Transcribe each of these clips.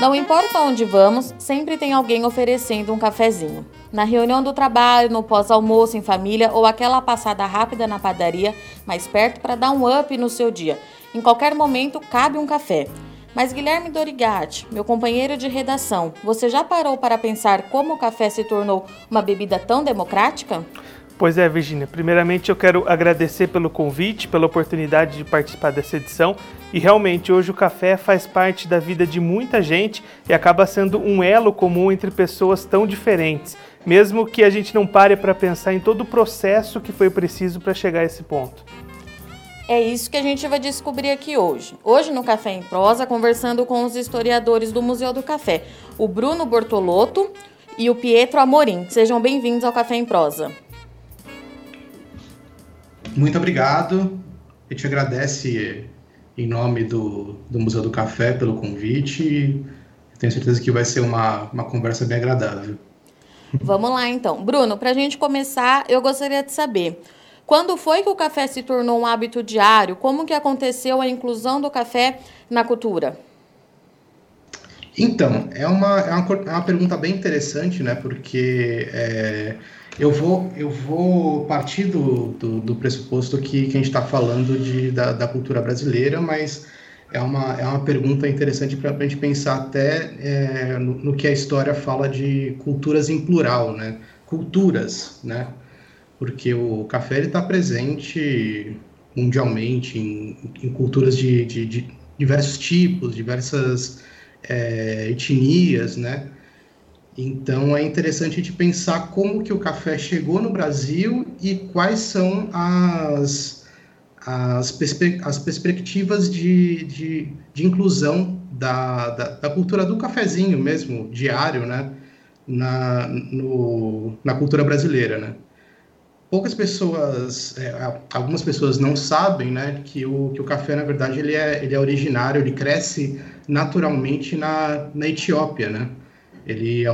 Não importa onde vamos, sempre tem alguém oferecendo um cafezinho. Na reunião do trabalho, no pós-almoço em família ou aquela passada rápida na padaria, mais perto para dar um up no seu dia. Em qualquer momento cabe um café. Mas Guilherme Dorigatti, meu companheiro de redação, você já parou para pensar como o café se tornou uma bebida tão democrática? Pois é, Virginia. Primeiramente, eu quero agradecer pelo convite, pela oportunidade de participar dessa edição. E realmente, hoje o café faz parte da vida de muita gente e acaba sendo um elo comum entre pessoas tão diferentes, mesmo que a gente não pare para pensar em todo o processo que foi preciso para chegar a esse ponto. É isso que a gente vai descobrir aqui hoje. Hoje no Café em Prosa, conversando com os historiadores do Museu do Café, o Bruno Bortolotto e o Pietro Amorim. Sejam bem-vindos ao Café em Prosa. Muito obrigado. A gente agradece em nome do, do Museu do Café pelo convite. Tenho certeza que vai ser uma, uma conversa bem agradável. Vamos lá então. Bruno, para a gente começar, eu gostaria de saber. Quando foi que o café se tornou um hábito diário? Como que aconteceu a inclusão do café na cultura? Então, é uma, é uma, é uma pergunta bem interessante, né? Porque é, eu vou, eu vou partir do, do, do pressuposto que, que a gente está falando de, da, da, cultura brasileira, mas é uma, é uma pergunta interessante para a gente pensar até é, no, no, que a história fala de culturas em plural, né? Culturas, né? Porque o café está presente mundialmente em, em culturas de, de, de, diversos tipos, diversas é, etnias, né? Então é interessante de pensar como que o café chegou no Brasil e quais são as, as, perspe as perspectivas de, de, de inclusão da, da, da, cultura do cafezinho mesmo, diário, né? Na, no, na cultura brasileira, né? Poucas pessoas, é, algumas pessoas não sabem, né, que o, que o café, na verdade, ele é, ele é originário, ele cresce naturalmente na, na Etiópia, né? Ele é,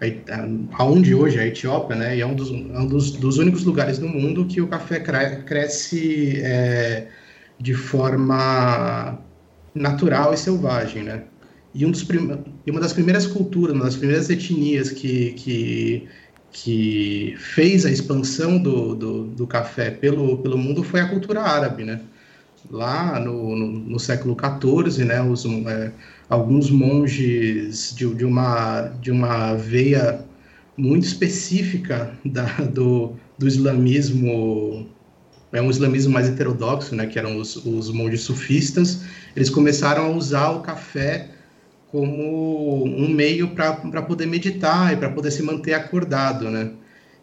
é, é, aonde hoje é a Etiópia, né? E é um dos, é um dos, dos únicos lugares do mundo que o café cresce é, de forma natural e selvagem, né? E, um dos e uma das primeiras culturas, uma das primeiras etnias que, que, que fez a expansão do, do, do café pelo, pelo mundo foi a cultura árabe, né? Lá no, no, no século XIV, né? Os, é, alguns monges de, de, uma, de uma veia muito específica da, do, do islamismo, é um islamismo mais heterodoxo, né, que eram os, os monges sufistas, eles começaram a usar o café como um meio para poder meditar e para poder se manter acordado, né?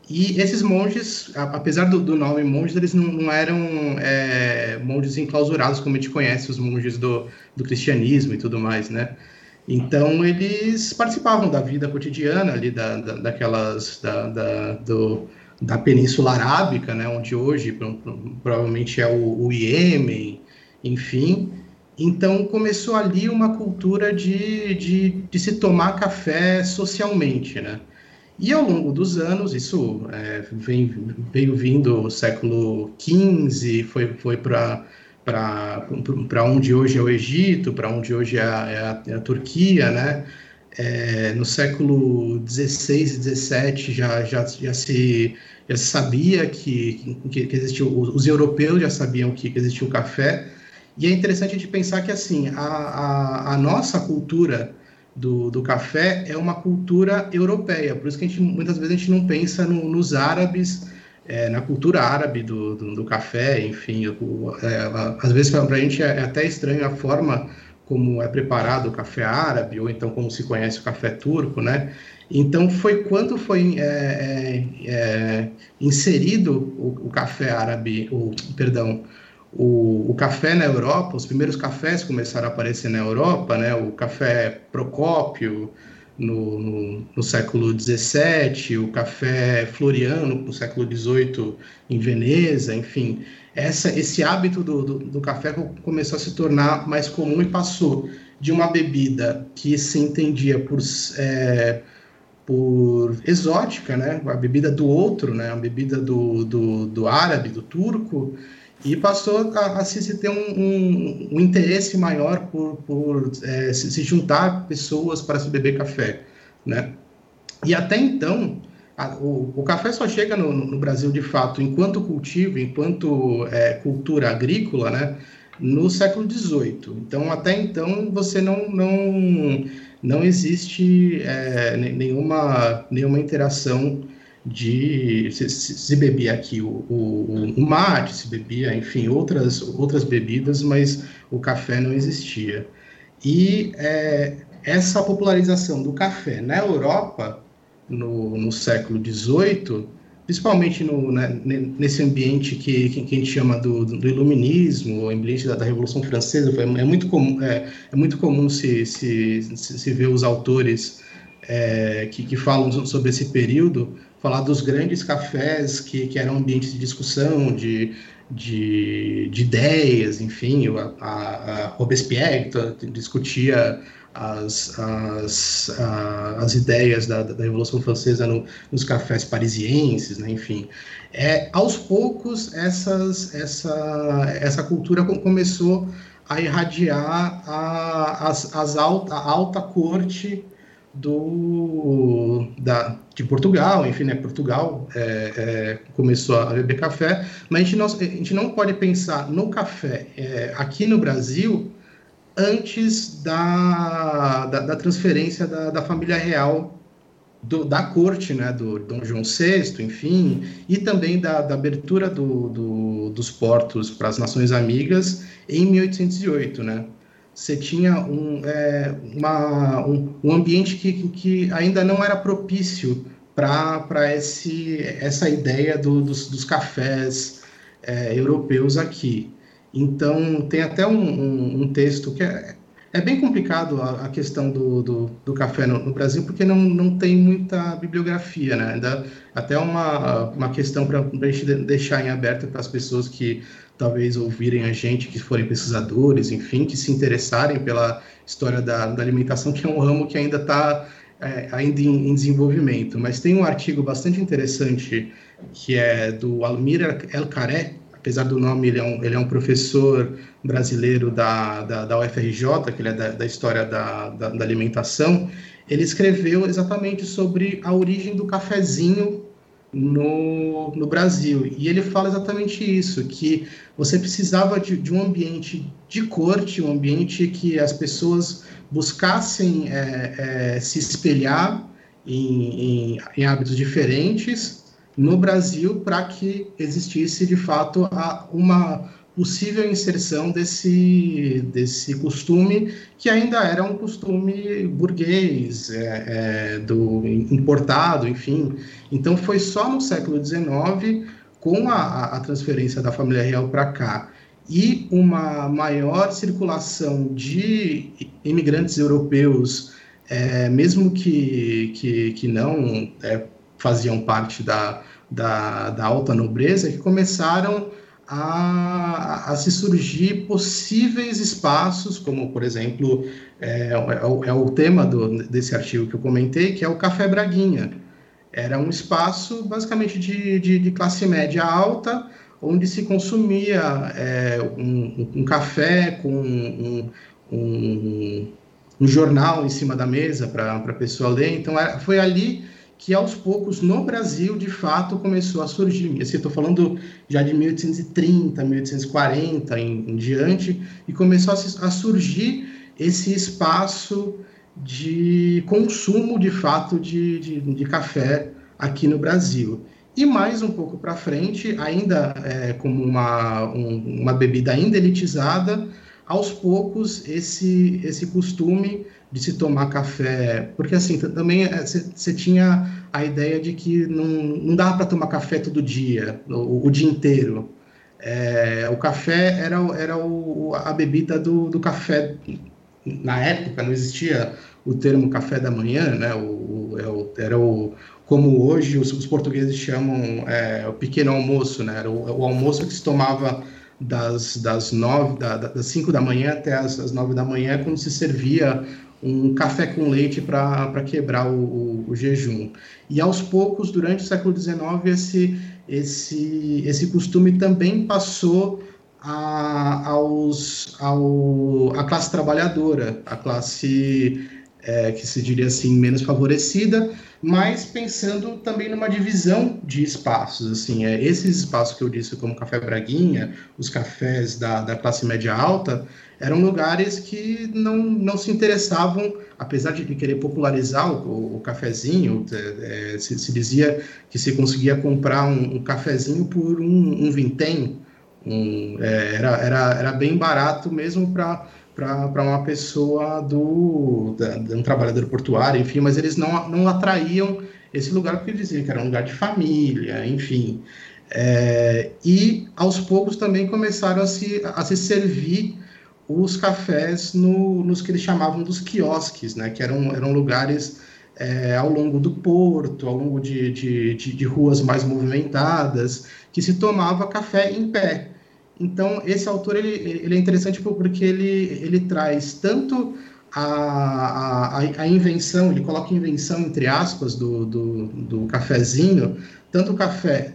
E esses monges, apesar do, do nome monges, eles não, não eram é, monges enclausurados como a gente conhece os monges do, do cristianismo e tudo mais, né? Então eles participavam da vida cotidiana ali da, da daquelas da, da, do, da Península Arábica, né? Onde hoje provavelmente é o, o Iêmen, enfim. Então começou ali uma cultura de, de, de se tomar café socialmente, né? E ao longo dos anos, isso é, vem, veio vindo século XV, foi, foi para para onde hoje é o Egito, para onde hoje é a, é a, é a Turquia, né? É, no século XVI e XVII já, já, já, se, já se sabia que, que, que existia, os europeus já sabiam que existia o café, e é interessante de pensar que, assim, a, a, a nossa cultura do, do café é uma cultura europeia. Por isso que a gente, muitas vezes a gente não pensa no, nos árabes, é, na cultura árabe do, do, do café, enfim. O, é, às vezes para a gente é, é até estranho a forma como é preparado o café árabe, ou então como se conhece o café turco, né? Então, foi quando foi é, é, é inserido o, o, café árabe, o, perdão, o, o, café na Europa, os primeiros cafés começaram a aparecer na Europa, né? O café Procópio no, no, no século XVII, o café Floriano no século XVIII em Veneza, enfim, essa, esse hábito do, do, do café começou a se tornar mais comum e passou de uma bebida que se entendia por é, por exótica, né? A bebida do outro, né? A bebida do, do, do árabe, do turco, e passou a, a se, se, ter um, um, um, interesse maior por, por é, se, se, juntar pessoas para se beber café, né? E até então, a, o, o, café só chega no, no, Brasil de fato enquanto cultivo, enquanto é, cultura agrícola, né? No século XVIII. Então, até então, você não, não, não existe é, nenhuma, nenhuma interação de se, se, bebia aqui o, o, o, mate, se bebia, enfim, outras, outras bebidas, mas o café não existia. E é, essa popularização do café na Europa, no, no século XVIII, principalmente no, né, nesse ambiente que, que, a gente chama do, do iluminismo, o ambiente da, da, Revolução Francesa, foi, é muito comum, é, é muito comum se, se, se, se ver os autores é, que, que falam sobre esse período, falar dos grandes cafés que, que eram ambientes de discussão, de, de, de ideias, enfim, a, a, a Robespierre discutia as, as, as ideias da, da Revolução Francesa no, nos cafés parisienses, né, enfim. É, aos poucos, essas, essa, essa cultura começou a irradiar a, as, as alta, a alta corte do, da, de Portugal, enfim, né, Portugal é, é, começou a beber café, mas a gente não, a gente não pode pensar no café é, aqui no Brasil antes da, da, da transferência da, da, família real do, da corte, né, do Dom João VI, enfim, e também da, da abertura do, do, dos portos para as nações amigas em 1808, né, você tinha um, é, uma, um, um, ambiente que, que ainda não era propício para essa ideia do, dos, dos cafés é, europeus aqui. Então, tem até um, um, um texto que é, é bem complicado a, a questão do, do, do café no, no, Brasil, porque não, não tem muita bibliografia, né? Ainda, até uma, uma questão para a gente deixar em aberto para as pessoas que talvez ouvirem a gente, que forem pesquisadores, enfim, que se interessarem pela história da, da alimentação, que é um ramo que ainda está é, ainda em, em, desenvolvimento. Mas tem um artigo bastante interessante que é do Almir El Caré, apesar do nome, ele é um, ele é um professor brasileiro da, da, da UFRJ, que ele é da, da história da, da, da alimentação, ele escreveu exatamente sobre a origem do cafezinho no, no Brasil. E ele fala exatamente isso, que você precisava de, de um ambiente de corte, um ambiente que as pessoas buscassem é, é, se espelhar em, em, em, hábitos diferentes no Brasil para que existisse de fato a, uma possível inserção desse, desse costume, que ainda era um costume burguês, é, é, do importado, enfim. Então, foi só no século XIX, com a, a transferência da família real para cá, e uma maior circulação de imigrantes europeus, é, mesmo que, que, que não é, faziam parte da, da, da alta nobreza, que começaram a, a, se surgir possíveis espaços, como, por exemplo, é, é, o, é, o, tema do, desse artigo que eu comentei, que é o Café Braguinha. Era um espaço, basicamente, de, de, de classe média alta, onde se consumia é, um, um, café com um, um, um, jornal em cima da mesa para a pessoa ler. Então, foi ali que aos poucos no Brasil de fato começou a surgir. Assim, estou falando já de 1830, 1840 em, em diante, e começou a, a, surgir esse espaço de consumo de fato de, de, de café aqui no Brasil. E mais um pouco para frente, ainda é, como uma, um, uma bebida ainda elitizada, aos poucos esse, esse costume de se tomar café, porque assim, também você é, tinha a ideia de que não, não dava para tomar café todo dia, o, o dia inteiro. É, o café era, era o, a bebida do, do café, na época não existia o termo café da manhã, né? O, o, é era o, como hoje os, os portugueses chamam é, o pequeno almoço, né? Era o, o almoço que se tomava das, das nove, da, das cinco da manhã até as, as nove da manhã, quando se servia um café com leite para quebrar o, o, o, jejum. E aos poucos, durante o século XIX, esse, esse, esse costume também passou a, aos, ao, a classe trabalhadora, a classe é, que se diria assim menos favorecida, mas pensando também numa divisão de espaços, assim, é, esses espaços que eu disse como Café Braguinha, os cafés da, da classe média alta, eram lugares que não, não se interessavam, apesar de querer popularizar o, o cafezinho, é, se, se, dizia que se conseguia comprar um, um cafezinho por um, um vintém, um, é, era, era, era bem barato mesmo para para uma pessoa do da, de um trabalhador portuário, enfim, mas eles não, não atraíam esse lugar porque diziam que era um lugar de família, enfim. É, e aos poucos também começaram a se, a se servir os cafés no, nos que eles chamavam dos quiosques, né, que eram, eram lugares é, ao longo do porto, ao longo de, de, de, de ruas mais movimentadas, que se tomava café em pé. Então, esse autor ele, ele é interessante porque ele, ele traz tanto a, a, a invenção, ele coloca invenção entre aspas do, do, do cafezinho, tanto o café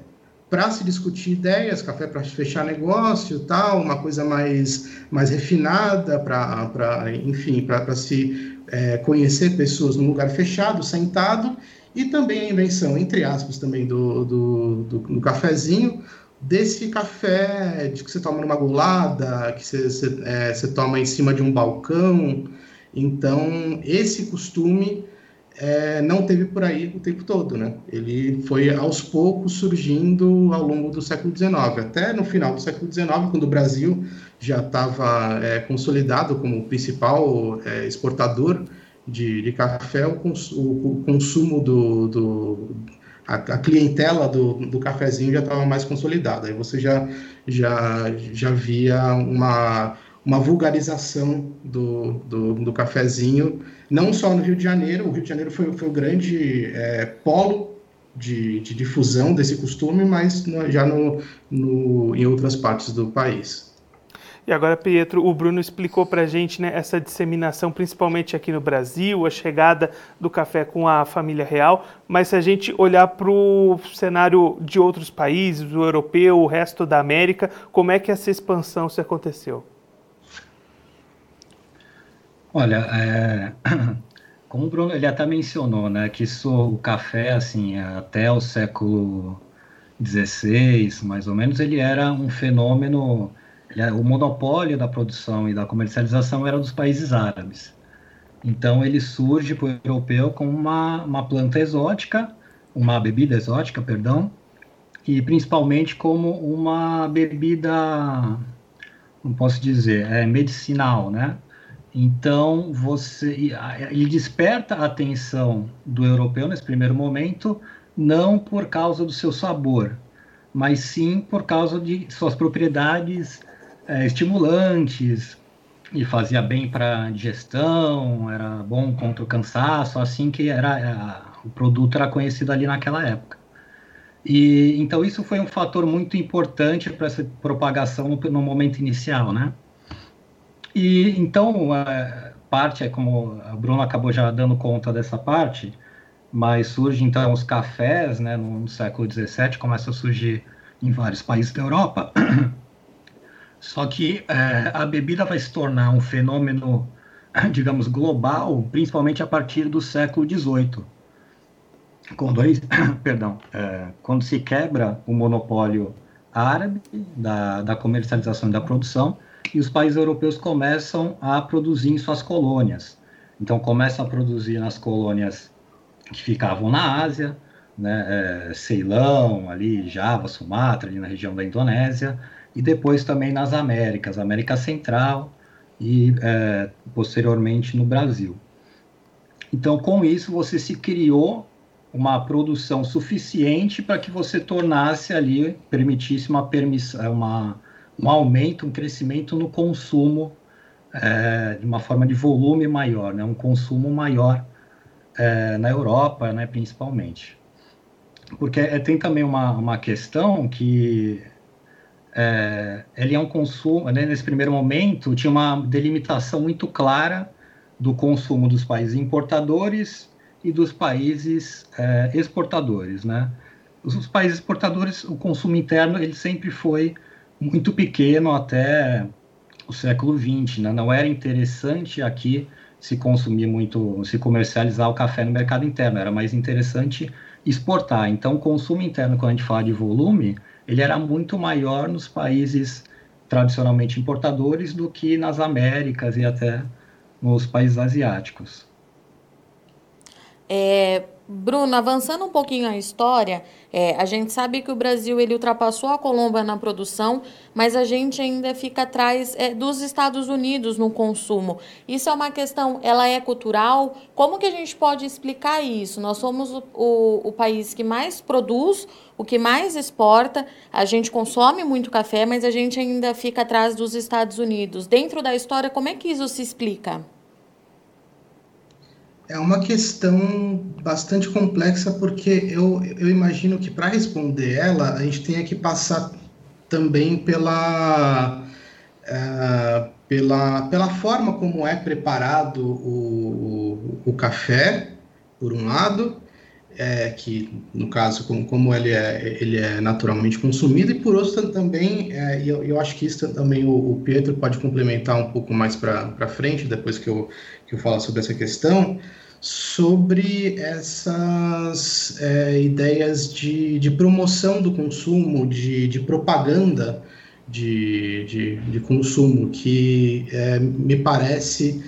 para se discutir ideias, café para fechar negócio, tal, uma coisa mais, mais refinada, para, enfim, para se é, conhecer pessoas num lugar fechado, sentado, e também a invenção, entre aspas, também do, do, do, do cafezinho, desse café de que você toma numa golada, que você, você, é, você toma em cima de um balcão. Então, esse costume é, não teve por aí o tempo todo, né? Ele foi aos poucos surgindo ao longo do século XIX, até no final do século XIX, quando o Brasil já estava é, consolidado como principal é, exportador de, de café, o, cons o, o consumo do, do a, a clientela do, do cafezinho já estava mais consolidada. Aí você já, já, já via uma, uma vulgarização do, do, do cafezinho, não só no Rio de Janeiro, o Rio de Janeiro foi, foi o grande é, polo de, de, difusão desse costume, mas no, já no, no, em outras partes do país. E agora, Pietro, o Bruno explicou para a gente né, essa disseminação, principalmente aqui no Brasil, a chegada do café com a família real, mas se a gente olhar para o cenário de outros países, o europeu, o resto da América, como é que essa expansão se aconteceu? Olha, é, como o Bruno ele até mencionou, né, que isso, o café, assim, até o século XVI, mais ou menos, ele era um fenômeno o monopólio da produção e da comercialização era dos países árabes. Então ele surge para o europeu como uma, uma planta exótica, uma bebida exótica, perdão, e principalmente como uma bebida, não posso dizer, é medicinal, né? Então você, ele desperta a atenção do europeu nesse primeiro momento, não por causa do seu sabor, mas sim por causa de suas propriedades é, estimulantes e fazia bem para digestão, era bom contra o cansaço, assim que era, era o produto era conhecido ali naquela época. E então isso foi um fator muito importante para essa propagação no, no, momento inicial, né? E então é, parte é como o Bruno acabou já dando conta dessa parte, mas surge então os cafés, né? No, século 17 começa a surgir em vários países da Europa. Só que é, a bebida vai se tornar um fenômeno, digamos, global, principalmente a partir do século XVIII. Quando, perdão, é, quando se quebra o monopólio árabe da, da comercialização e da produção, e os países europeus começam a produzir em suas colônias. Então, começam a produzir nas colônias que ficavam na Ásia, né, é, Ceilão, ali, Java, Sumatra, ali na região da Indonésia, e depois também nas Américas, América Central e é, posteriormente no Brasil. Então, com isso, você se criou uma produção suficiente para que você tornasse ali, permitisse uma permissão, uma, um aumento, um crescimento no consumo é, de uma forma de volume maior, né? um consumo maior é, na Europa, né, principalmente. Porque é, tem também uma, uma questão que é, ele é um consumo, né, nesse primeiro momento, tinha uma delimitação muito clara do consumo dos países importadores e dos países é, exportadores, né? Os, os, países exportadores, o consumo interno, ele sempre foi muito pequeno até o século XX. Né? Não era interessante aqui se consumir muito, se comercializar o café no mercado interno, era mais interessante exportar. Então, o consumo interno, quando a gente fala de volume, ele era muito maior nos países tradicionalmente importadores do que nas Américas e até nos países asiáticos. É, Bruno, avançando um pouquinho a história, é, a gente sabe que o Brasil ele ultrapassou a Colômbia na produção, mas a gente ainda fica atrás é, dos Estados Unidos no consumo. Isso é uma questão, ela é cultural? Como que a gente pode explicar isso? Nós somos o, o, o país que mais produz, o que mais exporta, a gente consome muito café, mas a gente ainda fica atrás dos Estados Unidos. Dentro da história, como é que isso se explica? É uma questão bastante complexa, porque eu, eu imagino que para responder ela, a gente tenha que passar também pela, uh, pela, pela forma como é preparado o, o, o café, por um lado, é, que no caso, como, como ele, é, ele é naturalmente consumido, e por outro também, é, eu, eu acho que isso também o, o Pietro pode complementar um pouco mais para frente, depois que eu, que eu falar sobre essa questão, sobre essas é, ideias de, de promoção do consumo, de, de propaganda de, de, de consumo, que é, me parece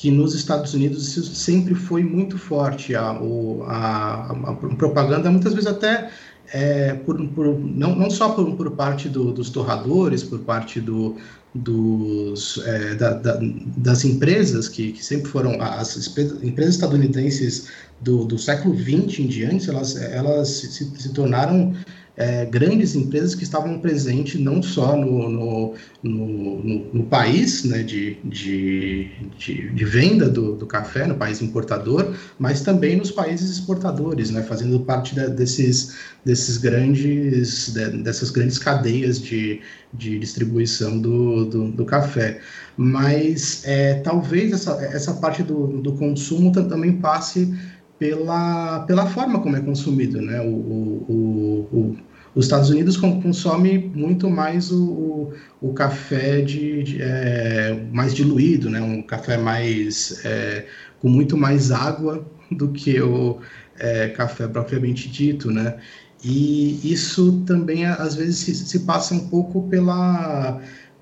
que nos Estados Unidos isso sempre foi muito forte. A, a, a propaganda, muitas vezes até é, por, por, não, não só por, por parte do, dos torradores, por parte do, dos, é, da, da, das empresas que, que, sempre foram as empresas estadunidenses do, do século XX em diante, elas, elas se, se tornaram é, grandes empresas que estavam presentes não só no, no, no, no país né, de, de, de, de venda do, do, café, no país importador, mas também nos países exportadores, né, fazendo parte de, desses, desses grandes, de, dessas grandes cadeias de, de distribuição do, do, do café. Mas é, talvez essa, essa parte do, do consumo também passe pela, pela forma como é consumido, né? O, o, o, os Estados Unidos consome muito mais o, o, café de, de é, mais diluído, né? Um café mais é, com muito mais água do que o é, café propriamente dito, né? E isso também às vezes se, se passa um pouco pela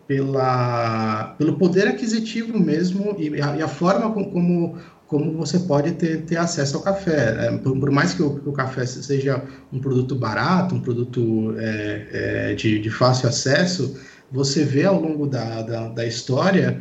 pela, pelo poder aquisitivo mesmo e a, e a forma com, como como você pode ter, ter acesso ao café. É, por, por, mais que o, que o, café seja um produto barato, um produto é, é, de, de, fácil acesso, você vê ao longo da, da, da história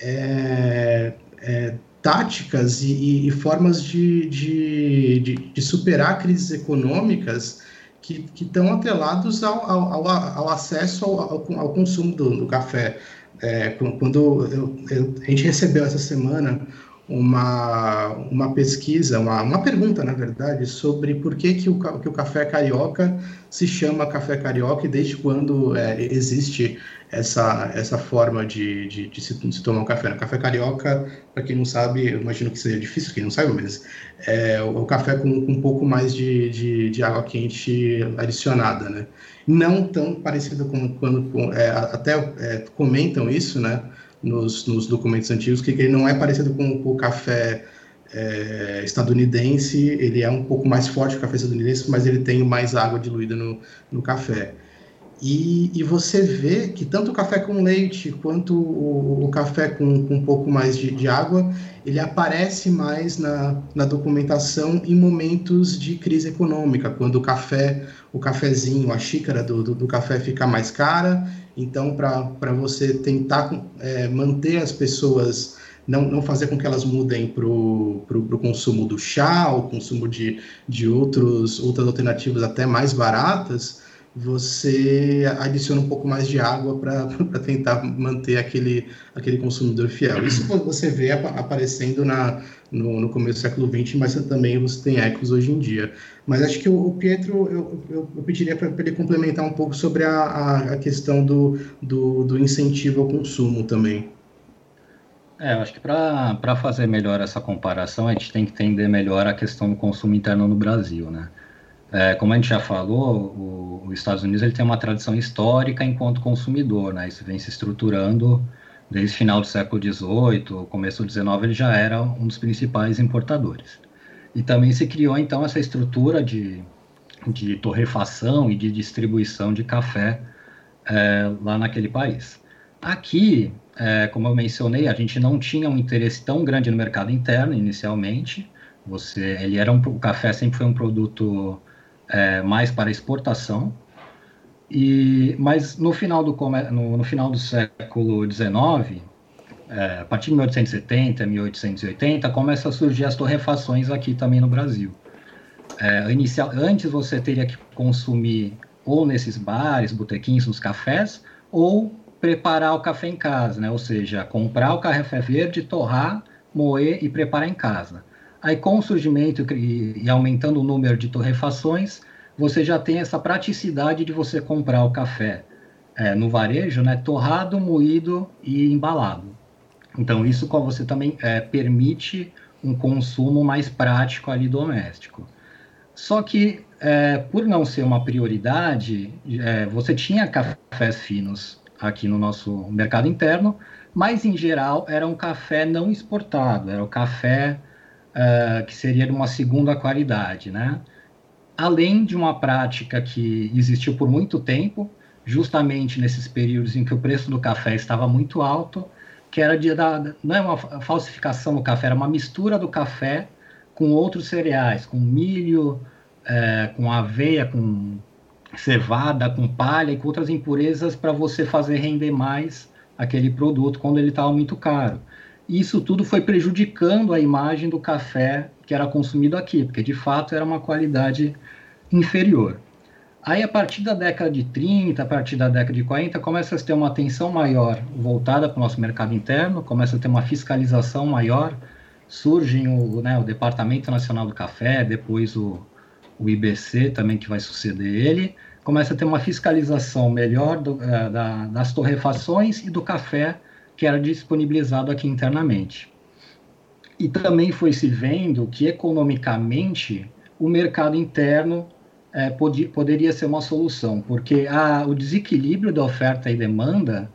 é, é, táticas e, e, formas de, de, de, superar crises econômicas que, estão atrelados ao, ao, ao acesso ao, ao, consumo do, do café. É, quando eu, eu, a gente recebeu essa semana uma, uma pesquisa, uma, uma pergunta, na verdade, sobre por que, que, o, que o café carioca se chama café carioca e desde quando é, existe essa, essa forma de, de, de, se, de, se, tomar um café. O café carioca, para quem não sabe, eu imagino que seja difícil, quem não sabe, mas é o, o café com, com, um pouco mais de, de, de, água quente adicionada, né? Não tão parecido com quando, é, até é, comentam isso, né? Nos, nos documentos antigos, que ele não é parecido com, com o café é, estadunidense, ele é um pouco mais forte que o café estadunidense, mas ele tem mais água diluída no, no café. E, e, você vê que tanto o café com leite quanto o, o café com, com, um pouco mais de, de, água, ele aparece mais na, na documentação em momentos de crise econômica, quando o café, o cafezinho, a xícara do, do, do café fica mais cara. Então, para você tentar é, manter as pessoas, não, não fazer com que elas mudem para o consumo do chá, o consumo de, de outros, outras alternativas até mais baratas, você adiciona um pouco mais de água para tentar manter aquele, aquele consumidor fiel. Isso você vê aparecendo na, no, no começo do século XX, mas também você tem ecos hoje em dia. Mas acho que o, Pietro, eu, eu, eu pediria para ele complementar um pouco sobre a, a, a questão do, do, do, incentivo ao consumo também. É, eu acho que para fazer melhor essa comparação, a gente tem que entender melhor a questão do consumo interno no Brasil, né? É, como a gente já falou, o, os Estados Unidos ele tem uma tradição histórica enquanto consumidor, né? Isso vem se estruturando desde o final do século XVIII, começo do XIX, ele já era um dos principais importadores. E também se criou, então, essa estrutura de, de torrefação e de distribuição de café é, lá naquele país. Aqui, é, como eu mencionei, a gente não tinha um interesse tão grande no mercado interno inicialmente. Você, ele era um, o café sempre foi um produto é, mais para exportação. E, mas no final do, no, no final do século XIX, é, a partir de 1870, 1880, começa a surgir as torrefações aqui também no Brasil. É, inicial, antes você teria que consumir ou nesses bares, botequins, nos cafés, ou preparar o café em casa, né? Ou seja, comprar o café verde, torrar, moer e preparar em casa. Aí, com o surgimento e, aumentando o número de torrefações, você já tem essa praticidade de você comprar o café é, no varejo, né? Torrado, moído e embalado. Então, isso você também é, permite um consumo mais prático ali doméstico. Só que, é, por não ser uma prioridade, é, você tinha cafés finos aqui no nosso mercado interno, mas em geral era um café não exportado, era o café uh, que seria de uma segunda qualidade, né? Além de uma prática que existiu por muito tempo, justamente nesses períodos em que o preço do café estava muito alto, que era de da, não é uma falsificação do café, era uma mistura do café com outros cereais, com milho, é, com aveia, com cevada, com palha e com outras impurezas para você fazer render mais aquele produto quando ele estava muito caro. Isso tudo foi prejudicando a imagem do café que era consumido aqui, porque de fato era uma qualidade inferior. Aí, a partir da década de 30, a partir da década de 40, começa a ter uma atenção maior voltada para o nosso mercado interno, começa a ter uma fiscalização maior, surge o, né, o Departamento Nacional do Café, depois o, o IBC também que vai suceder ele, começa a ter uma fiscalização melhor do, uh, da, das torrefações e do café que era disponibilizado aqui internamente. E também foi se vendo que economicamente o mercado interno é, pod poderia ser uma solução, porque a, o desequilíbrio da oferta e demanda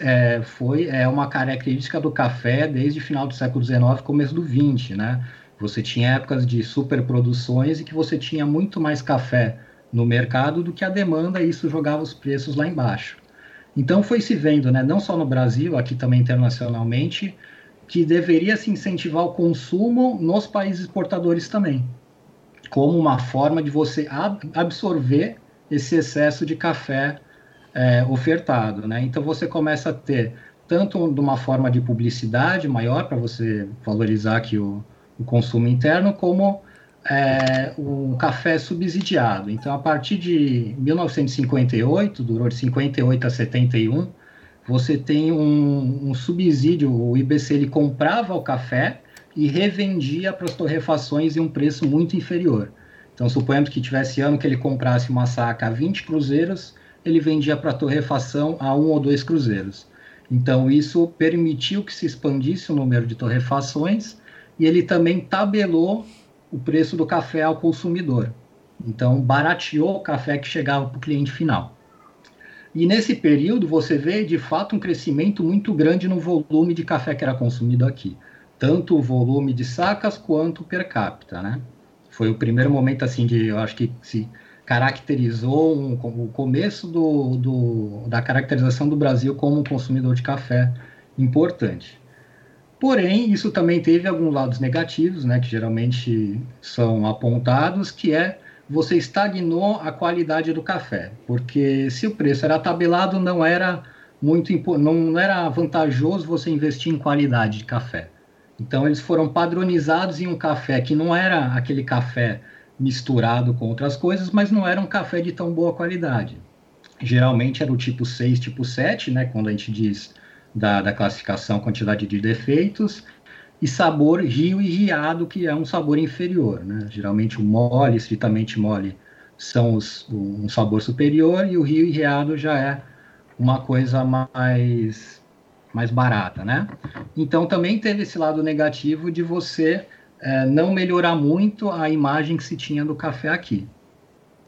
é, foi é uma característica do café desde o final do século XIX, começo do XX, né? Você tinha épocas de superproduções e que você tinha muito mais café no mercado do que a demanda e isso jogava os preços lá embaixo. Então foi se vendo, né, não só no Brasil, aqui também internacionalmente, que deveria se incentivar o consumo nos países exportadores também, como uma forma de você absorver esse excesso de café é, ofertado, né? Então você começa a ter tanto de uma forma de publicidade maior para você valorizar que o, o consumo interno, como é, o café subsidiado. Então, a partir de 1958, durou de 58 a 71, você tem um, um subsídio, o IBC ele comprava o café e revendia para as torrefações em um preço muito inferior. Então, suponhamos que tivesse ano que ele comprasse uma saca a 20 cruzeiros, ele vendia para a torrefação a um ou dois cruzeiros. Então, isso permitiu que se expandisse o número de torrefações e ele também tabelou o preço do café ao consumidor. Então, barateou o café que chegava para o cliente final. E nesse período, você vê de fato um crescimento muito grande no volume de café que era consumido aqui, tanto o volume de sacas quanto per capita, né? Foi o primeiro momento assim de, eu acho que se caracterizou um, o começo do, do, da caracterização do Brasil como um consumidor de café importante. Porém, isso também teve alguns lados negativos, né, que geralmente são apontados, que é você estagnou a qualidade do café, porque se o preço era tabelado, não era muito não era vantajoso você investir em qualidade de café. Então eles foram padronizados em um café que não era aquele café misturado com outras coisas, mas não era um café de tão boa qualidade. Geralmente era o tipo 6, tipo 7, né, quando a gente diz da, da classificação quantidade de defeitos, e sabor rio e riado, que é um sabor inferior. Né? Geralmente o mole, estritamente mole, são os, um sabor superior, e o rio e riado já é uma coisa mais, mais barata. Né? Então também teve esse lado negativo de você é, não melhorar muito a imagem que se tinha do café aqui.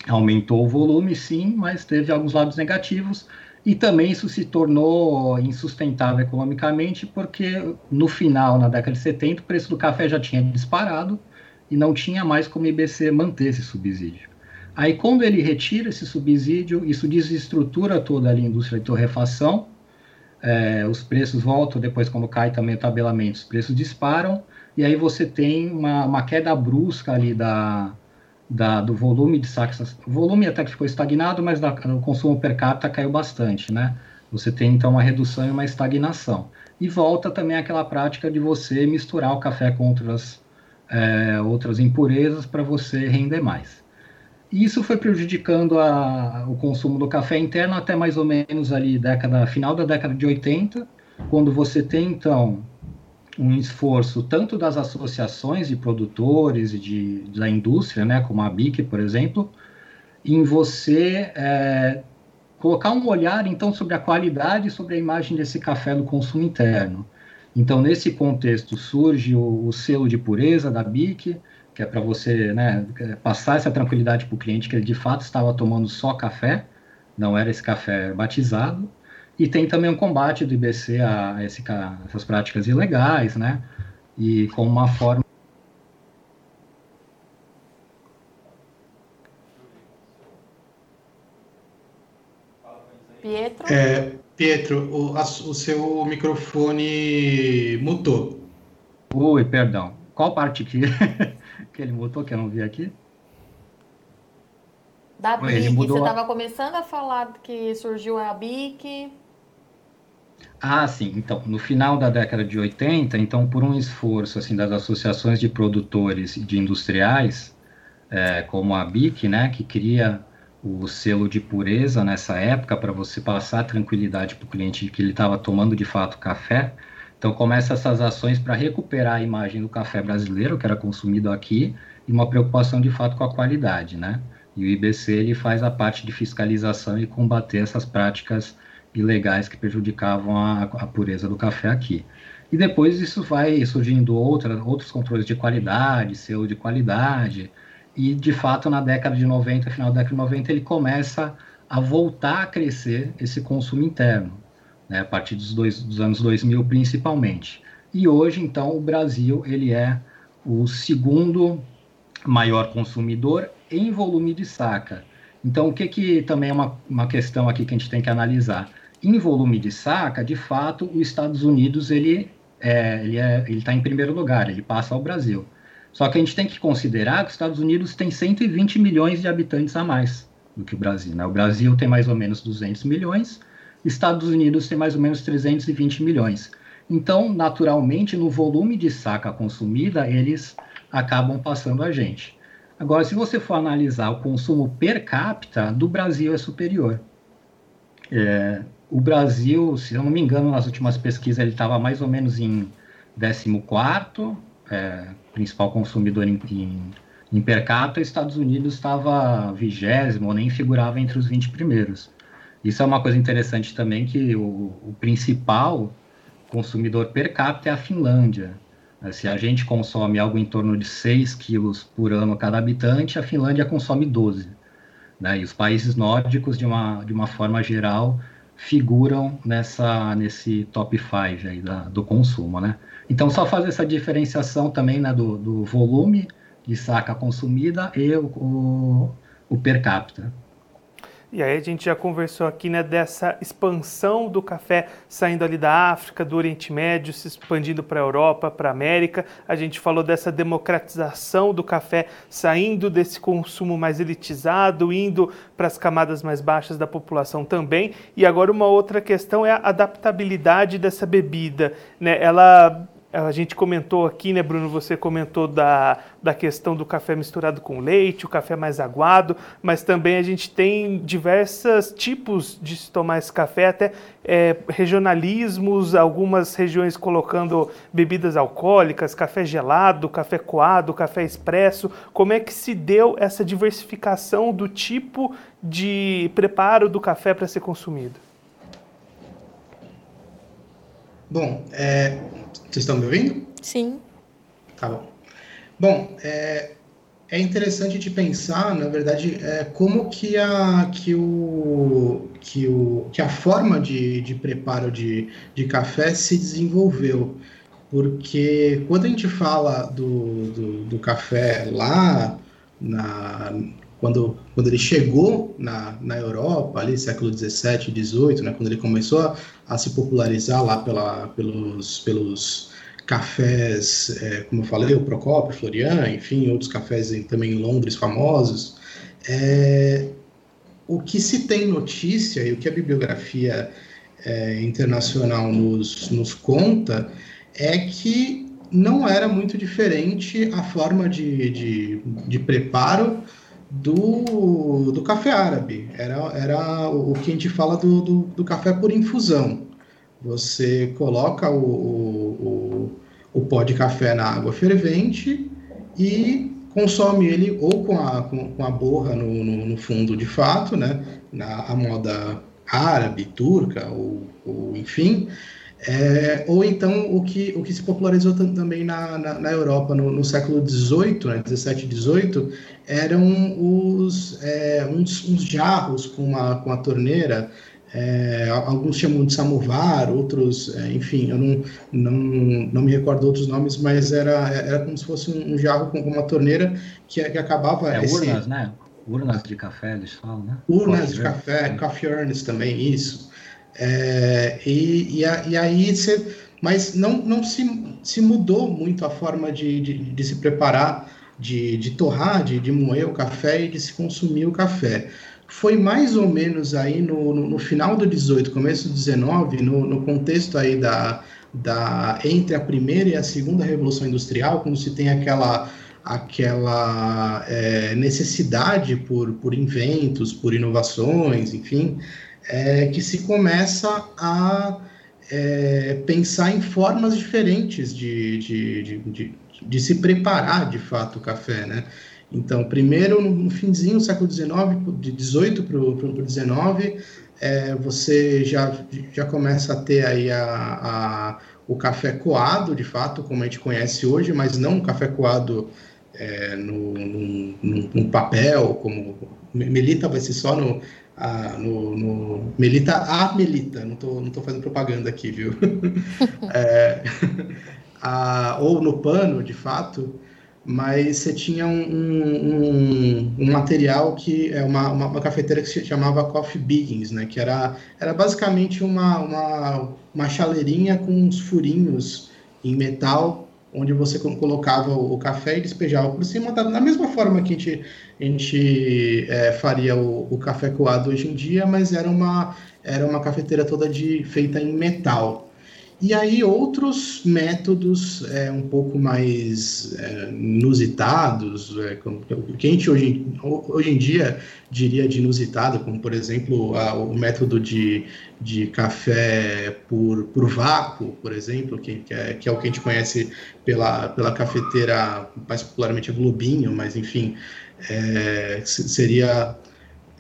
aumentou o volume, sim, mas teve alguns lados negativos. E também isso se tornou insustentável economicamente, porque no final, na década de 70, o preço do café já tinha disparado e não tinha mais como o IBC manter esse subsídio. Aí, quando ele retira esse subsídio, isso desestrutura toda a indústria de torrefação, é, os preços voltam, depois, quando cai também o tabelamento, os preços disparam, e aí você tem uma, uma queda brusca ali da, da, do volume de saques. O volume até que ficou estagnado, mas da, o consumo per capita caiu bastante, né? Você tem então uma redução e uma estagnação. E volta também aquela prática de você misturar o café com outras, é, outras impurezas para você render mais. Isso foi prejudicando a, o consumo do café interno até mais ou menos ali década, final da década de 80, quando você tem então um esforço tanto das associações de produtores e de, da indústria, né, como a BIC, por exemplo, em você é, colocar um olhar então sobre a qualidade e sobre a imagem desse café no consumo interno. Então, nesse contexto, surge o, o selo de pureza da BIC, que é para você né, passar essa tranquilidade para o cliente que ele de fato estava tomando só café, não era esse café batizado. E tem também um combate do IBC a esse, essas práticas ilegais, né? E como uma forma. Pietro? É, Pietro, o, a, o seu microfone mutou. Ui, perdão. Qual parte que que ele mutou, que eu não vi aqui? Da BIC, você estava começando a falar que surgiu a BIC. Ah, sim. Então, no final da década de 80, então, por um esforço assim das associações de produtores e de industriais, é, como a BIC, né, que cria o selo de pureza nessa época para você passar tranquilidade para o cliente de que ele estava tomando de fato café, então começa essas ações para recuperar a imagem do café brasileiro que era consumido aqui e uma preocupação de fato com a qualidade, né? E o IBC ele faz a parte de fiscalização e combater essas práticas ilegais que prejudicavam a, a pureza do café aqui. E depois isso vai surgindo outra, outros controles de qualidade, selo de qualidade, e de fato na década de 90, final da década de 90, ele começa a voltar a crescer esse consumo interno né, a partir dos, dois, dos anos 2000 principalmente. E hoje, então, o Brasil ele é o segundo maior consumidor em volume de saca. Então, o que, que também é uma, uma questão aqui que a gente tem que analisar? Em volume de saca, de fato, os Estados Unidos ele é, ele é, está em primeiro lugar, ele passa ao Brasil. Só que a gente tem que considerar que os Estados Unidos tem 120 milhões de habitantes a mais do que o Brasil. Né? O Brasil tem mais ou menos 200 milhões Estados Unidos tem mais ou menos 320 milhões. Então, naturalmente, no volume de saca consumida, eles acabam passando a gente. Agora, se você for analisar o consumo per capita, do Brasil é superior. É, o Brasil, se eu não me engano, nas últimas pesquisas, ele estava mais ou menos em 14, é, principal consumidor em, em, em per capita, Estados Unidos estava vigésimo, nem figurava entre os 20 primeiros. Isso é uma coisa interessante também, que o, o principal consumidor per capita é a Finlândia. Se a gente consome algo em torno de 6 quilos por ano cada habitante, a Finlândia consome 12. Né? E os países nórdicos, de uma, de uma forma geral, figuram nessa, nesse top 5 aí da, do consumo. Né? Então, só fazer essa diferenciação também né, do, do volume de saca consumida e o, o, o per capita. E aí a gente já conversou aqui né, dessa expansão do café saindo ali da África, do Oriente Médio, se expandindo para a Europa, para a América. A gente falou dessa democratização do café saindo desse consumo mais elitizado, indo para as camadas mais baixas da população também. E agora uma outra questão é a adaptabilidade dessa bebida. Né? Ela a gente comentou aqui, né, Bruno? Você comentou da, da questão do café misturado com leite, o café mais aguado, mas também a gente tem diversos tipos de se tomar esse café, até é, regionalismos, algumas regiões colocando bebidas alcoólicas, café gelado, café coado, café expresso. Como é que se deu essa diversificação do tipo de preparo do café para ser consumido? Bom, é, vocês estão me ouvindo? Sim. Tá bom. Bom, é, é interessante de pensar, na verdade, é, como que a, que o, que o, que a forma de, de preparo de, de café se desenvolveu. Porque quando a gente fala do, do, do café lá, na, quando, quando ele chegou na, na Europa, ali século XVII, XVIII, né, quando ele começou a, a se popularizar lá pela, pelos, pelos cafés, é, como eu falei, o Procopio, Florian, enfim, outros cafés em, também em Londres famosos. É, o que se tem notícia e o que a bibliografia é, internacional nos, nos conta é que não era muito diferente a forma de, de, de preparo do, do café árabe. Era, era o que a gente fala do, do, do café por infusão. Você coloca o, o, o, pó de café na água fervente e consome ele ou com a, com, com a borra no, no, no, fundo de fato, né, na a moda árabe, turca, ou, ou enfim, é, ou então o que, o que se popularizou também na, na, na Europa no, no, século XVIII, né, 17 e 18, eram os, é, uns, uns jarros com uma, com a torneira é, alguns chamam de samovar, outros, é, enfim, eu não, não, não me recordo outros nomes, mas era, era como se fosse um, jarro com, uma torneira que, que acabava. É, esse... urnas, né? Urnas de café, eles falam, né? Urnas de café, coffee urns também, isso. É, e, e, a, e, aí você. Mas não, não se, se mudou muito a forma de, de, de se preparar, de, de torrar, de, de moer o café e de se consumir o café foi mais ou menos aí no, no, no final do 18, começo do 19, no, no contexto aí da, da entre a primeira e a segunda revolução industrial, quando se tem aquela aquela é, necessidade por, por inventos, por inovações, enfim, é, que se começa a é, pensar em formas diferentes de, de, de, de, de se preparar de fato o café, né? Então, primeiro, no finzinho do século XIX, de 18 para o 19, é, você já, já começa a ter aí a, a, o café coado, de fato, como a gente conhece hoje, mas não um café coado é, no, no, papel, como Melita vai ser só no, a, no, no, Melita a Melita, não estou não tô fazendo propaganda aqui, viu? é, a, ou no pano, de fato, mas você tinha um, um, um, material que é uma, uma, uma, cafeteira que se chamava Coffee Biggins, né? Que era, era basicamente uma, uma, uma chaleirinha com uns furinhos em metal, onde você colocava o, café e despejava por cima, da, da mesma forma que a gente, a gente é, faria o, o, café coado hoje em dia, mas era uma, era uma cafeteira toda de, feita em metal. E aí outros métodos é, um pouco mais é, inusitados, é, como, que a gente hoje, hoje em dia diria de inusitado, como por exemplo a, o método de, de café por, por vácuo, por exemplo, que, que, é, que é o que a gente conhece pela, pela cafeteira mais popularmente Globinho, mas enfim, é, seria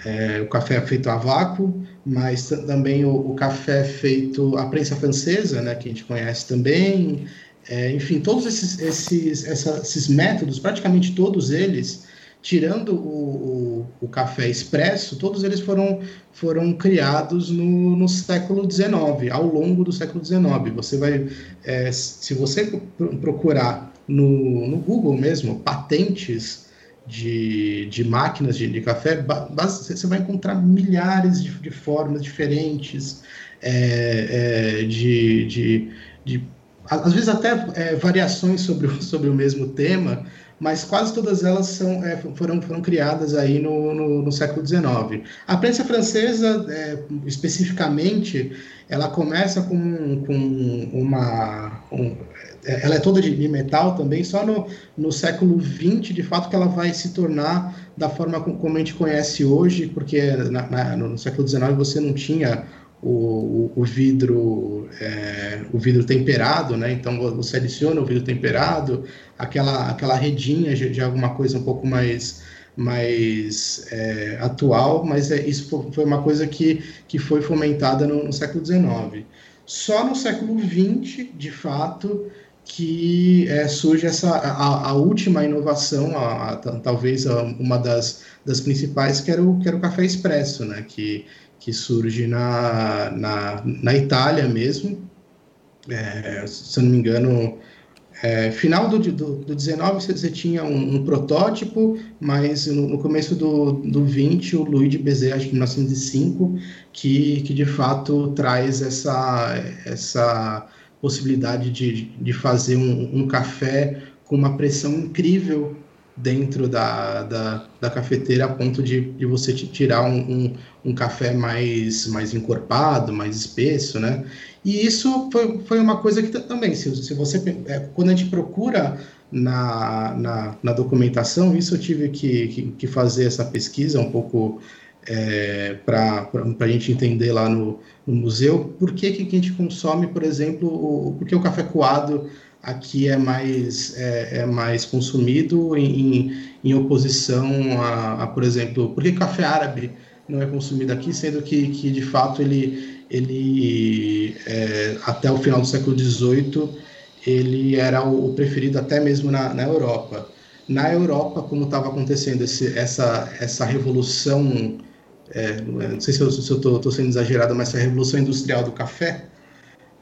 é, o café feito a vácuo, mas também o, o, café feito a prensa francesa, né, que a gente conhece também. É, enfim, todos esses, esses, essa, esses métodos, praticamente todos eles, tirando o, o, o, café expresso, todos eles foram, foram criados no, no século XIX, ao longo do século XIX. Você vai, é, se você procurar no, no Google mesmo, patentes de, de máquinas de, de café, você vai encontrar milhares de, de formas diferentes, é, é, de, de, de, às vezes até é, variações sobre, sobre o mesmo tema, mas quase todas elas são, é, foram, foram criadas aí no, no, no, século XIX. A prensa francesa, é, especificamente, ela começa com, com uma... Um, ela é toda de, metal também, só no, no século XX, de fato, que ela vai se tornar da forma como a gente conhece hoje, porque na, na, no século XIX você não tinha o, o, o vidro é, o vidro temperado, né? Então você adiciona o vidro temperado, aquela aquela redinha de, de alguma coisa um pouco mais mais é, atual, mas é, isso foi uma coisa que, que foi fomentada no, no século XIX. Só no século XX, de fato, que é, surge essa a, a, última inovação, a, a, talvez uma das, das principais, que era, o, que era o café expresso, né? Que, que surge na, na, na Itália mesmo. É, se eu não me engano, é, final do, do, do 19 você, você tinha um, um, protótipo, mas no, no, começo do, do 20 o de Bezet, acho que em 1905, que, que de fato traz essa, essa possibilidade de, de fazer um, um café com uma pressão incrível dentro da, da, da, cafeteira a ponto de, de você tirar um, um, um, café mais, mais encorpado, mais espesso, né? E isso foi, foi uma coisa que também, se, se você, é, quando a gente procura na, na, na, documentação, isso eu tive que, que, que fazer essa pesquisa um pouco é, para a gente entender lá no, no, museu, por que, que a gente consome, por exemplo, o, porque o café coado aqui é mais, é, é mais consumido em, em oposição a, a, por exemplo, por que café árabe não é consumido aqui, sendo que, que de fato ele, ele é, até o final do século XVIII ele era o preferido até mesmo na, na Europa. Na Europa, como estava acontecendo esse, essa, essa revolução é, não sei se eu estou sendo exagerado, mas essa revolução industrial do café,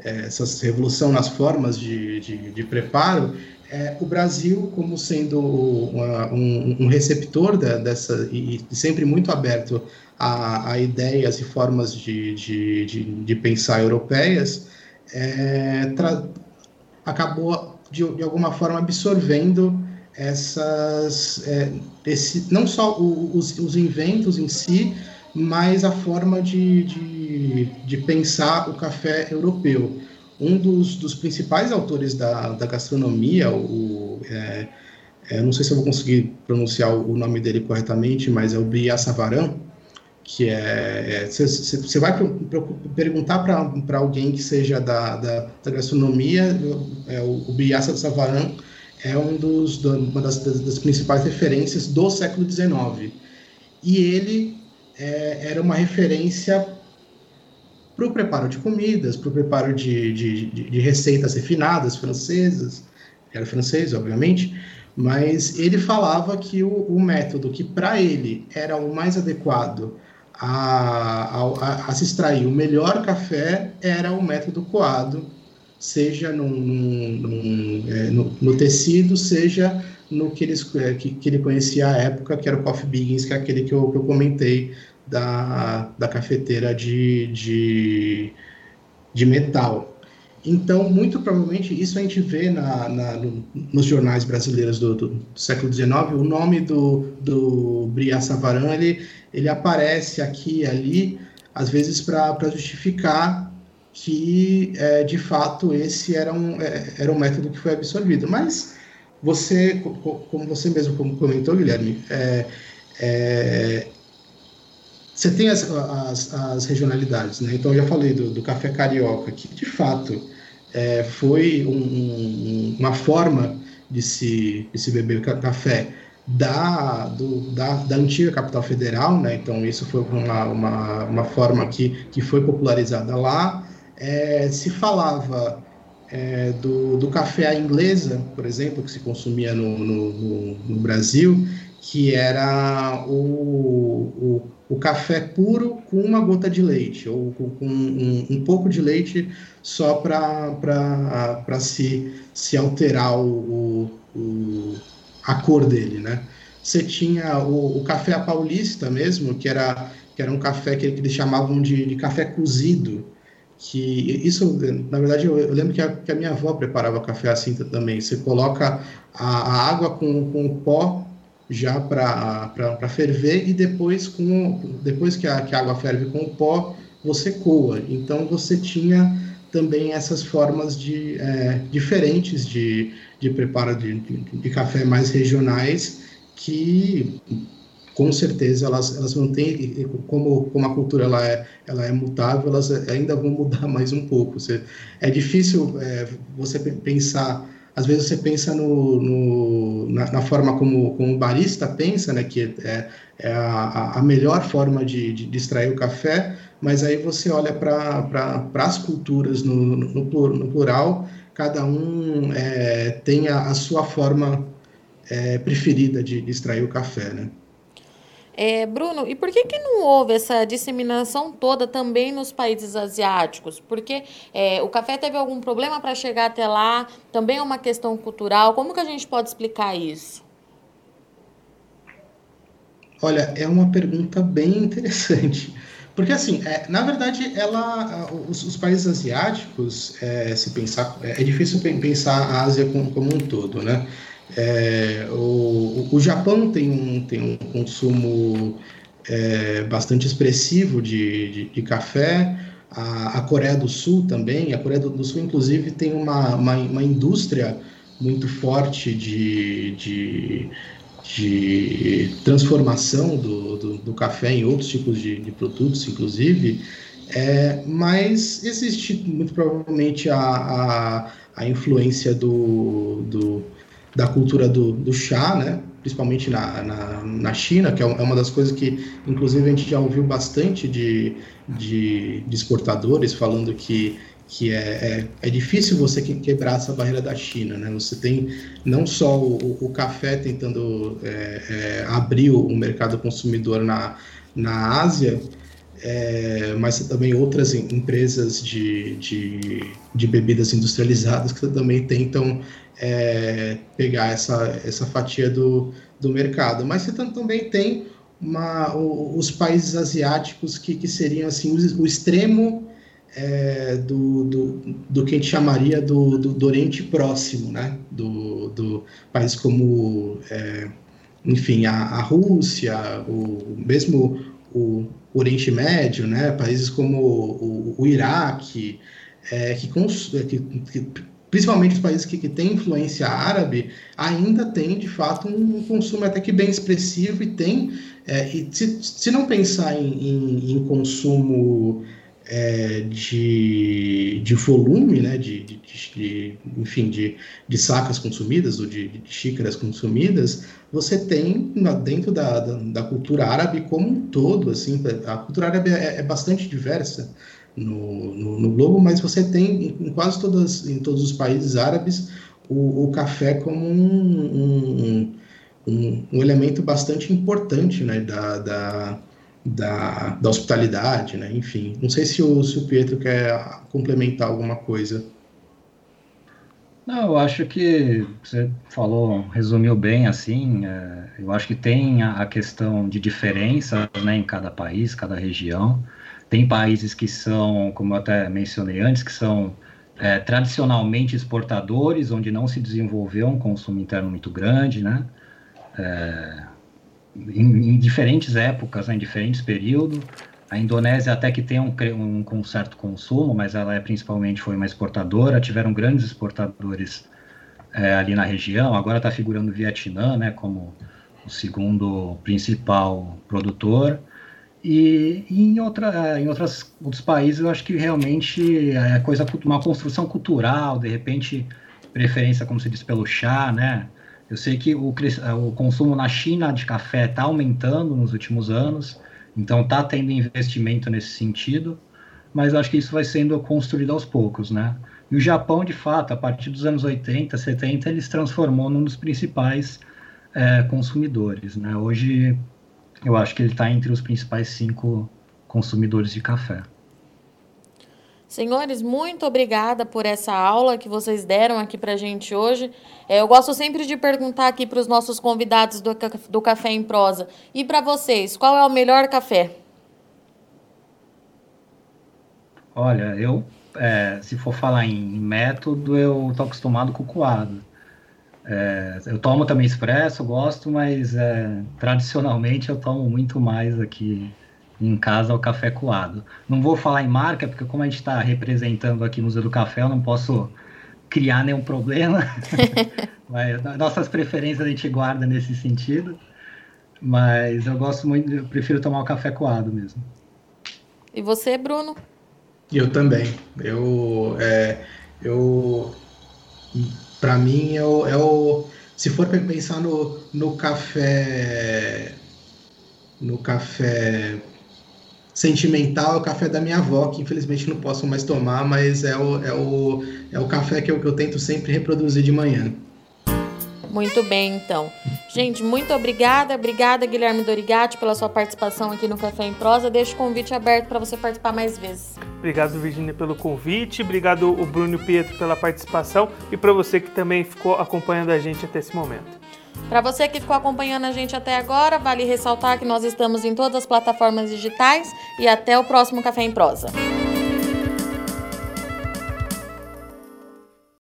é, essa revolução nas formas de, de, de preparo, é, o Brasil, como sendo uma, um, um, receptor da, dessa, e, e, sempre muito aberto a, a ideias e formas de, de, de, de pensar europeias, é, acabou, de, de alguma forma, absorvendo essas, é, esse, não só o, os, os inventos em si, mas a forma de, de, de pensar o café europeu. Um dos, dos principais autores da, da gastronomia, o, é, é, não sei se eu vou conseguir pronunciar o nome dele corretamente, mas é o Bria Savarin, que é você é, vai perguntar para alguém que seja da, da, da gastronomia, é, o, o Biasa Savarin é um dos, uma das, das, das, principais referências do século XIX. E ele é, era uma referência para o preparo de comidas, para o preparo de, de, de, de, receitas refinadas francesas, era francês, obviamente, mas ele falava que o, o método que para ele era o mais adequado a, a, a, se extrair o melhor café era o método coado, seja num, num, num, é, no, no, tecido, seja no que, eles, é, que, que, ele conhecia à época, que era o Coffee Biggins, que é aquele que eu, que eu comentei da, da cafeteira de, de, de metal. Então, muito provavelmente, isso a gente vê na, na no, nos jornais brasileiros do, do, século XIX, o nome do, do Bria Savarin, ele, ele aparece aqui e ali, às vezes para justificar que, é, de fato, esse era um, é, era um método que foi absorvido. Mas você, como você mesmo comentou, Guilherme, é, é, você tem as, as, as, regionalidades, né? Então, eu já falei do, do café carioca, que de fato é, foi um, um, uma forma de se, de se beber café da, do, da, da, antiga capital federal, né? Então, isso foi uma, uma, uma forma que, que foi popularizada lá. É, se falava é, do, do café à inglesa, por exemplo, que se consumia no, no, no, Brasil, que era o, o, o, café puro com uma gota de leite, ou com, com um, um, pouco de leite só para se, se alterar o, o, a cor dele, né? Você tinha o, o café paulista mesmo, que era, que era um café que eles chamavam de, de café cozido, que isso, na verdade, eu, eu lembro que a, que a, minha avó preparava café assim também. Você coloca a, a água com, com o pó já para ferver e depois, com, depois que a, que a água ferve com o pó, você coa. Então você tinha também essas formas de, é, diferentes de, de preparo de, de, de, café mais regionais que com certeza elas, elas mantêm, como, como a cultura ela é, ela é mutável, elas ainda vão mudar mais um pouco. Você, é difícil é, você pensar às vezes você pensa no, no na, na, forma como, como o barista pensa, né, que é, é a, a, melhor forma de, de, de, extrair o café, mas aí você olha para as culturas no, no, no, plural cada um é, tem a, a, sua forma é, preferida de, de extrair o café, né? É, Bruno, e por que, que não houve essa disseminação toda também nos países asiáticos? Porque é, o café teve algum problema para chegar até lá? Também é uma questão cultural. Como que a gente pode explicar isso? Olha, é uma pergunta bem interessante. Porque, assim, é, na verdade, ela, os, os países asiáticos, é, se pensar, é, é difícil pensar a Ásia como, como um todo, né? É, o, o Japão tem um, tem um consumo é, bastante expressivo de, de, de café, a, a, Coreia do Sul também, a Coreia do, Sul, inclusive, tem uma, uma, uma indústria muito forte de, de, de transformação do, do, do, café em outros tipos de, de produtos, inclusive, é, mas existe muito provavelmente a, a, a influência do, do da cultura do, do chá, né? principalmente na, na, na, China, que é, é uma das coisas que, inclusive, a gente já ouviu bastante de, de, de exportadores falando que, que é, é, é, difícil você quebrar essa barreira da China. Né? Você tem não só o, o café tentando é, é, abrir o mercado consumidor na, na Ásia, é, mas também outras empresas de, de, de, bebidas industrializadas que também tentam é, pegar essa, essa fatia do, do mercado. Mas você também tem uma, os países asiáticos que, que seriam assim o, o extremo é, do, do, do, que a gente chamaria do, do, do Oriente Próximo, né? Do, do países como, é, enfim, a, a Rússia, o mesmo o Oriente Médio, né? Países como o, o Iraque, é, que, que, que principalmente os países que, que têm influência árabe, ainda tem, de fato, um consumo até que bem expressivo e tem, é, e se, se não pensar em, em, em consumo é, de, de volume, né, de, de, de, enfim, de, de sacas consumidas ou de, de xícaras consumidas, você tem dentro da, da, da, cultura árabe como um todo, assim, a cultura árabe é, é bastante diversa, no, no, no, globo, mas você tem em quase todas, em todos os países árabes o, o café como um, um, um, um, elemento bastante importante né, da, da, da, da, hospitalidade, né? enfim. Não sei se o, se o Pietro quer complementar alguma coisa. Não, eu acho que você falou, resumiu bem assim. É, eu acho que tem a, a questão de diferença né, em cada país, cada região. Tem países que são, como eu até mencionei antes, que são é, tradicionalmente exportadores, onde não se desenvolveu um consumo interno muito grande, né? É, em, em, diferentes épocas, né, em diferentes períodos. A Indonésia até que tem um, um, um, certo consumo, mas ela é principalmente foi uma exportadora. Tiveram grandes exportadores é, ali na região. Agora está figurando o Vietnã, né, como o segundo principal produtor. E, e em, outra, em outras, outros países, eu acho que realmente é coisa, uma construção cultural, de repente, preferência, como se diz, pelo chá, né? Eu sei que o, o consumo na China de café está aumentando nos últimos anos, então está tendo investimento nesse sentido, mas acho que isso vai sendo construído aos poucos, né? E o Japão, de fato, a partir dos anos 80, 70, ele se transformou num dos principais é, consumidores, né? Hoje, eu acho que ele está entre os principais cinco consumidores de café. Senhores, muito obrigada por essa aula que vocês deram aqui para a gente hoje. É, eu gosto sempre de perguntar aqui para os nossos convidados do, do Café em Prosa. E para vocês, qual é o melhor café? Olha, eu, é, se for falar em método, eu estou acostumado com o coado. É, eu tomo também expresso, gosto, mas é, tradicionalmente eu tomo muito mais aqui em casa o café coado. Não vou falar em marca, porque como a gente está representando aqui o Museu do Café, eu não posso criar nenhum problema. mas nossas preferências a gente guarda nesse sentido. Mas eu gosto muito, eu prefiro tomar o café coado mesmo. E você, Bruno? Eu também. Eu, é, eu para mim é o, é o, se for pensar no, no café no café sentimental é o café da minha avó, que infelizmente não posso mais tomar, mas é o, é o, é o café que eu, que eu tento sempre reproduzir de manhã. Muito bem, então. Gente, muito obrigada. Obrigada, Guilherme Dorigatti, pela sua participação aqui no Café em Prosa. Deixo o convite aberto para você participar mais vezes. Obrigado, Virginia, pelo convite. Obrigado, o Bruno e Pietro, pela participação. E para você que também ficou acompanhando a gente até esse momento. Para você que ficou acompanhando a gente até agora, vale ressaltar que nós estamos em todas as plataformas digitais e até o próximo Café em Prosa.